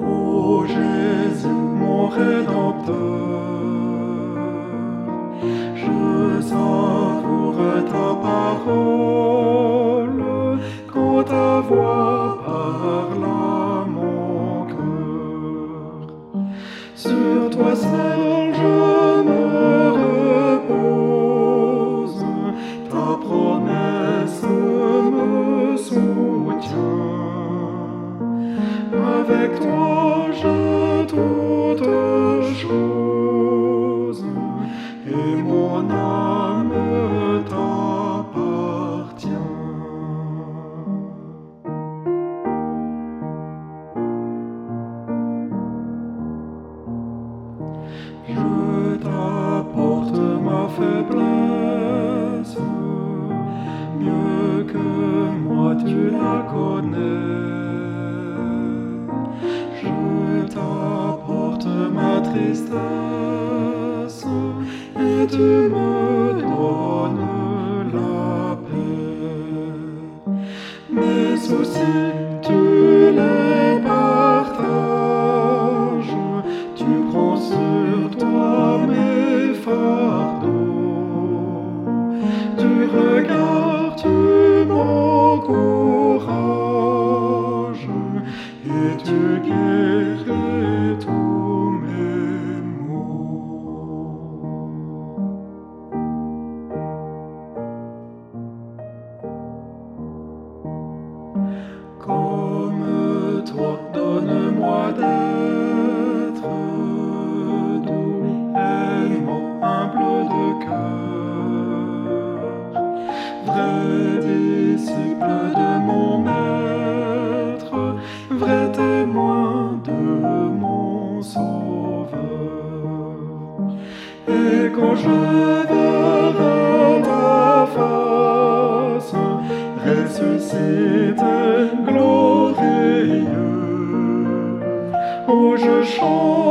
Ô Jésus, mon Rédempteur, je savoure ta parole quand ta voix parle à mon cœur. Sur toi seul Je t'apporte ma faiblesse, mieux que moi tu la connais. Je t'apporte ma tristesse et tu me donnes la paix. Mes soucis, Tu regardes, tu m'encourages et tu guéris tous mes maux. Quand je verrai ta face, ressuscité, glorieux, où je chante